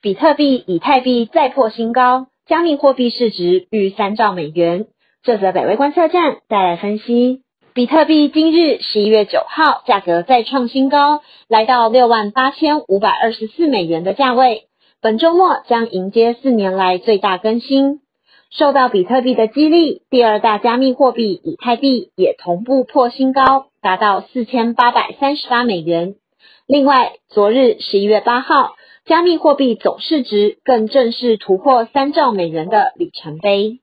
比特币、以太币再破新高，加密货币市值逾三兆美元。这则北威观测站带来分析。比特币今日十一月九号价格再创新高，来到六万八千五百二十四美元的价位。本周末将迎接四年来最大更新。受到比特币的激励，第二大加密货币以太币也同步破新高，达到四千八百三十八美元。另外，昨日十一月八号，加密货币总市值更正式突破三兆美元的里程碑。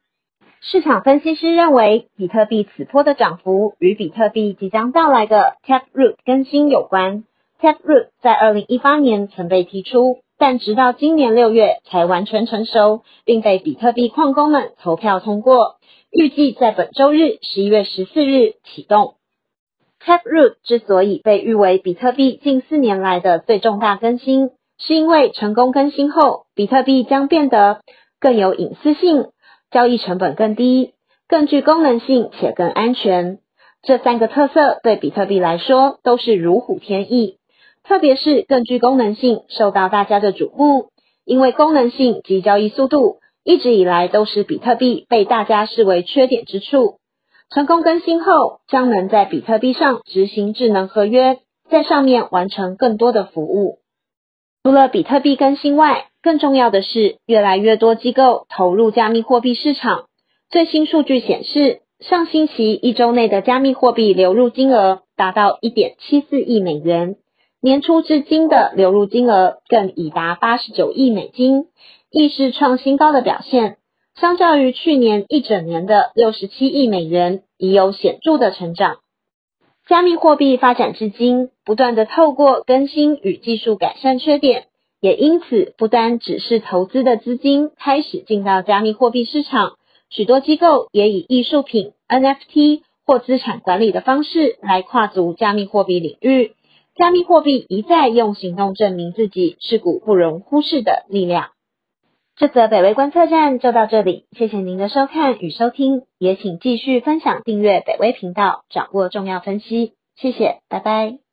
市场分析师认为，比特币此波的涨幅与比特币即将到来的 Taproot 更新有关。Taproot 在二零一八年曾被提出。但直到今年六月才完全成熟，并被比特币矿工们投票通过，预计在本周日十一月十四日启动。Taproot 之所以被誉为比特币近四年来的最重大更新，是因为成功更新后，比特币将变得更有隐私性、交易成本更低、更具功能性且更安全。这三个特色对比特币来说都是如虎添翼。特别是更具功能性受到大家的瞩目，因为功能性及交易速度一直以来都是比特币被大家视为缺点之处。成功更新后，将能在比特币上执行智能合约，在上面完成更多的服务。除了比特币更新外，更重要的是越来越多机构投入加密货币市场。最新数据显示，上星期一周内的加密货币流入金额达到一点七四亿美元。年初至今的流入金额更已达八十九亿美金，亦是创新高的表现。相较于去年一整年的六十七亿美元，已有显著的成长。加密货币发展至今，不断的透过更新与技术改善缺点，也因此不单只是投资的资金开始进到加密货币市场，许多机构也以艺术品、NFT 或资产管理的方式来跨足加密货币领域。加密货币一再用行动证明自己是股不容忽视的力量。这则北威观测站就到这里，谢谢您的收看与收听，也请继续分享订阅北威频道，掌握重要分析。谢谢，拜拜。